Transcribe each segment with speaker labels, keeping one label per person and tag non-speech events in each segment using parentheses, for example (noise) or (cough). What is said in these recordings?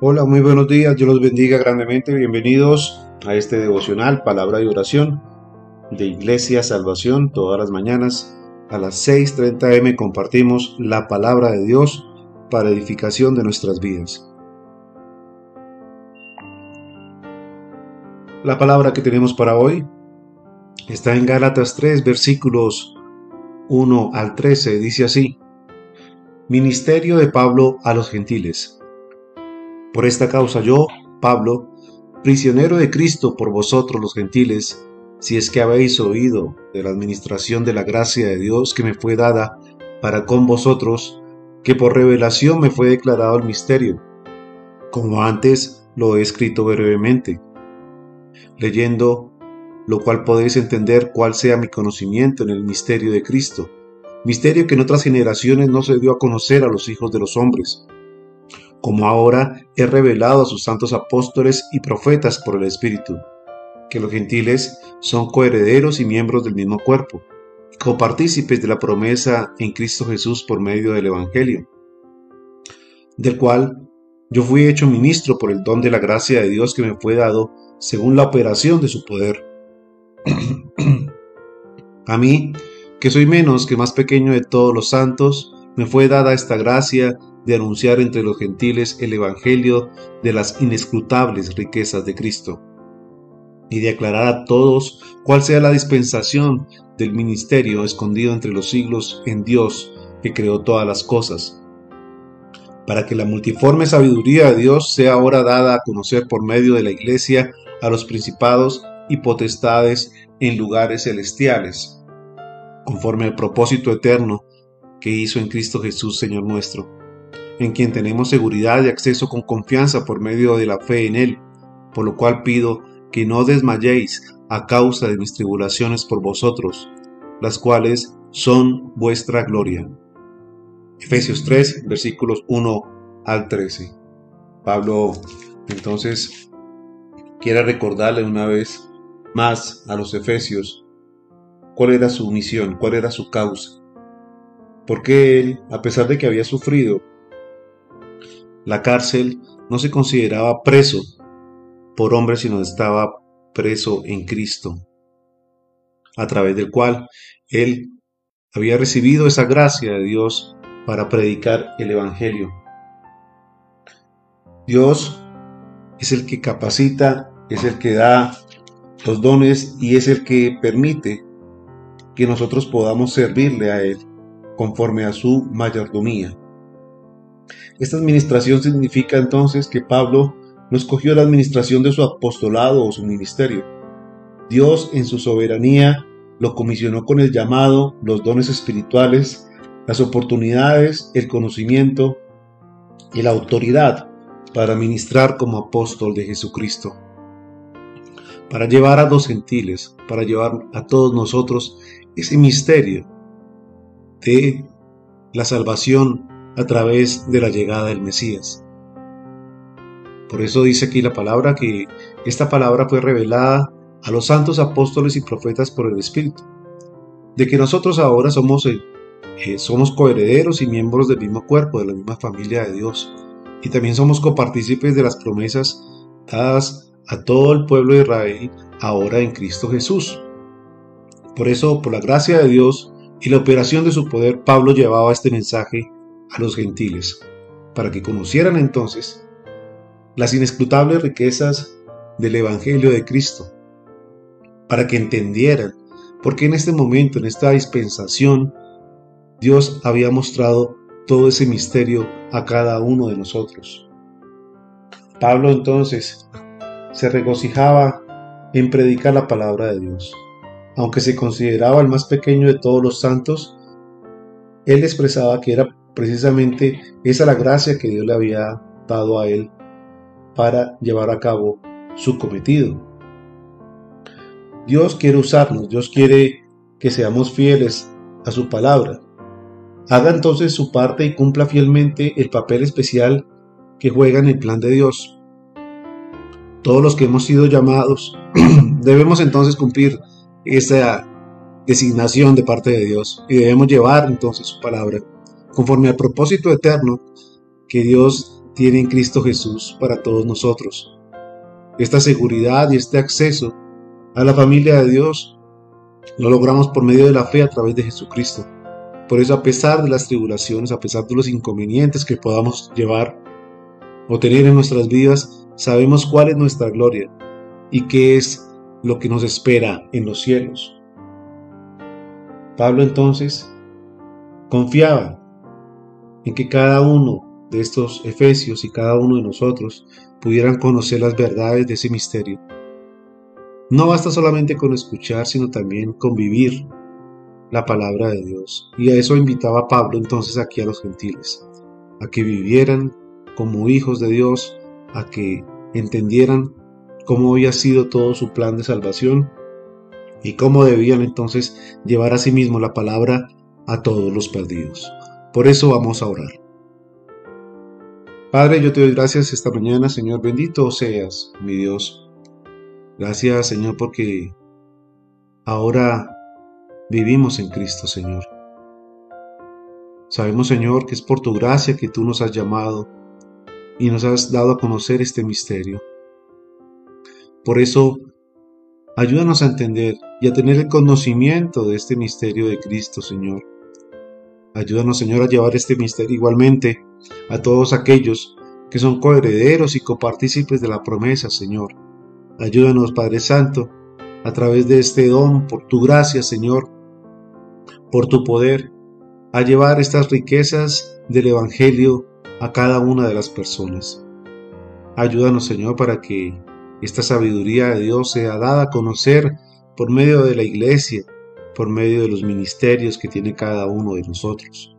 Speaker 1: Hola, muy buenos días, Dios los bendiga grandemente, bienvenidos a este devocional, palabra y oración de Iglesia Salvación, todas las mañanas a las 6.30 m compartimos la palabra de Dios para edificación de nuestras vidas. La palabra que tenemos para hoy está en Gálatas 3, versículos 1 al 13, dice así, Ministerio de Pablo a los gentiles. Por esta causa yo, Pablo, prisionero de Cristo por vosotros los gentiles, si es que habéis oído de la administración de la gracia de Dios que me fue dada para con vosotros, que por revelación me fue declarado el misterio, como antes lo he escrito brevemente, leyendo lo cual podéis entender cuál sea mi conocimiento en el misterio de Cristo, misterio que en otras generaciones no se dio a conocer a los hijos de los hombres como ahora he revelado a sus santos apóstoles y profetas por el Espíritu, que los gentiles son coherederos y miembros del mismo cuerpo, copartícipes de la promesa en Cristo Jesús por medio del Evangelio, del cual yo fui hecho ministro por el don de la gracia de Dios que me fue dado según la operación de su poder. (clears throat) a mí, que soy menos que más pequeño de todos los santos, me fue dada esta gracia de anunciar entre los gentiles el Evangelio de las inescrutables riquezas de Cristo y de aclarar a todos cuál sea la dispensación del ministerio escondido entre los siglos en Dios que creó todas las cosas, para que la multiforme sabiduría de Dios sea ahora dada a conocer por medio de la Iglesia a los principados y potestades en lugares celestiales, conforme al propósito eterno que hizo en Cristo Jesús Señor nuestro en quien tenemos seguridad y acceso con confianza por medio de la fe en Él, por lo cual pido que no desmayéis a causa de mis tribulaciones por vosotros, las cuales son vuestra gloria. Efesios 3, versículos 1 al 13. Pablo entonces quiere recordarle una vez más a los efesios cuál era su misión, cuál era su causa. Porque él, a pesar de que había sufrido la cárcel no se consideraba preso por hombre, sino estaba preso en Cristo, a través del cual él había recibido esa gracia de Dios para predicar el Evangelio. Dios es el que capacita, es el que da los dones y es el que permite que nosotros podamos servirle a Él conforme a su mayordomía. Esta administración significa entonces que Pablo no escogió la administración de su apostolado o su ministerio. Dios en su soberanía lo comisionó con el llamado, los dones espirituales, las oportunidades, el conocimiento y la autoridad para ministrar como apóstol de Jesucristo. Para llevar a los gentiles, para llevar a todos nosotros ese misterio de la salvación a través de la llegada del Mesías. Por eso dice aquí la palabra que esta palabra fue revelada a los santos apóstoles y profetas por el Espíritu, de que nosotros ahora somos, eh, eh, somos coherederos y miembros del mismo cuerpo, de la misma familia de Dios, y también somos copartícipes de las promesas dadas a todo el pueblo de Israel ahora en Cristo Jesús. Por eso, por la gracia de Dios y la operación de su poder, Pablo llevaba este mensaje a los gentiles, para que conocieran entonces las inescrutables riquezas del Evangelio de Cristo, para que entendieran por qué en este momento, en esta dispensación, Dios había mostrado todo ese misterio a cada uno de nosotros. Pablo entonces se regocijaba en predicar la palabra de Dios. Aunque se consideraba el más pequeño de todos los santos, él expresaba que era precisamente esa la gracia que Dios le había dado a él para llevar a cabo su cometido. Dios quiere usarnos, Dios quiere que seamos fieles a su palabra. Haga entonces su parte y cumpla fielmente el papel especial que juega en el plan de Dios. Todos los que hemos sido llamados (clears throat) debemos entonces cumplir esa designación de parte de Dios y debemos llevar entonces su palabra conforme al propósito eterno que Dios tiene en Cristo Jesús para todos nosotros. Esta seguridad y este acceso a la familia de Dios lo logramos por medio de la fe a través de Jesucristo. Por eso a pesar de las tribulaciones, a pesar de los inconvenientes que podamos llevar o tener en nuestras vidas, sabemos cuál es nuestra gloria y qué es lo que nos espera en los cielos. Pablo entonces confiaba en que cada uno de estos efesios y cada uno de nosotros pudieran conocer las verdades de ese misterio. No basta solamente con escuchar, sino también convivir la palabra de Dios. Y a eso invitaba Pablo entonces aquí a los gentiles, a que vivieran como hijos de Dios, a que entendieran cómo había sido todo su plan de salvación y cómo debían entonces llevar a sí mismo la palabra a todos los perdidos. Por eso vamos a orar. Padre, yo te doy gracias esta mañana, Señor, bendito seas, mi Dios. Gracias, Señor, porque ahora vivimos en Cristo, Señor. Sabemos, Señor, que es por tu gracia que tú nos has llamado y nos has dado a conocer este misterio. Por eso, ayúdanos a entender y a tener el conocimiento de este misterio de Cristo, Señor. Ayúdanos, Señor, a llevar este misterio igualmente a todos aquellos que son coherederos y copartícipes de la promesa, Señor. Ayúdanos, Padre Santo, a través de este don, por tu gracia, Señor, por tu poder, a llevar estas riquezas del Evangelio a cada una de las personas. Ayúdanos, Señor, para que esta sabiduría de Dios sea dada a conocer por medio de la iglesia, por medio de los ministerios que tiene cada uno de nosotros.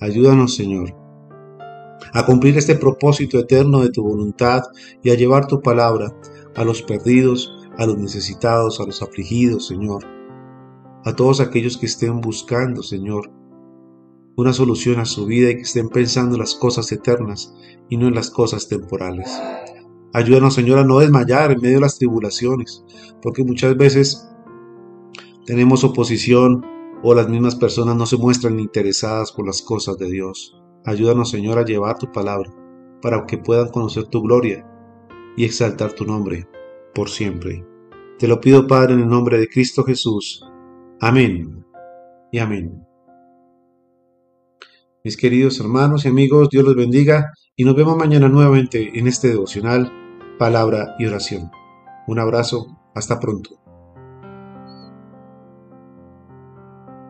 Speaker 1: Ayúdanos, Señor, a cumplir este propósito eterno de tu voluntad y a llevar tu palabra a los perdidos, a los necesitados, a los afligidos, Señor, a todos aquellos que estén buscando, Señor, una solución a su vida y que estén pensando en las cosas eternas y no en las cosas temporales. Ayúdanos, Señor, a no desmayar en medio de las tribulaciones, porque muchas veces tenemos oposición o las mismas personas no se muestran interesadas por las cosas de Dios. Ayúdanos, Señor, a llevar tu palabra para que puedan conocer tu gloria y exaltar tu nombre por siempre. Te lo pido, Padre, en el nombre de Cristo Jesús. Amén y amén. Mis queridos hermanos y amigos, Dios los bendiga y nos vemos mañana nuevamente en este devocional, palabra y oración. Un abrazo, hasta pronto.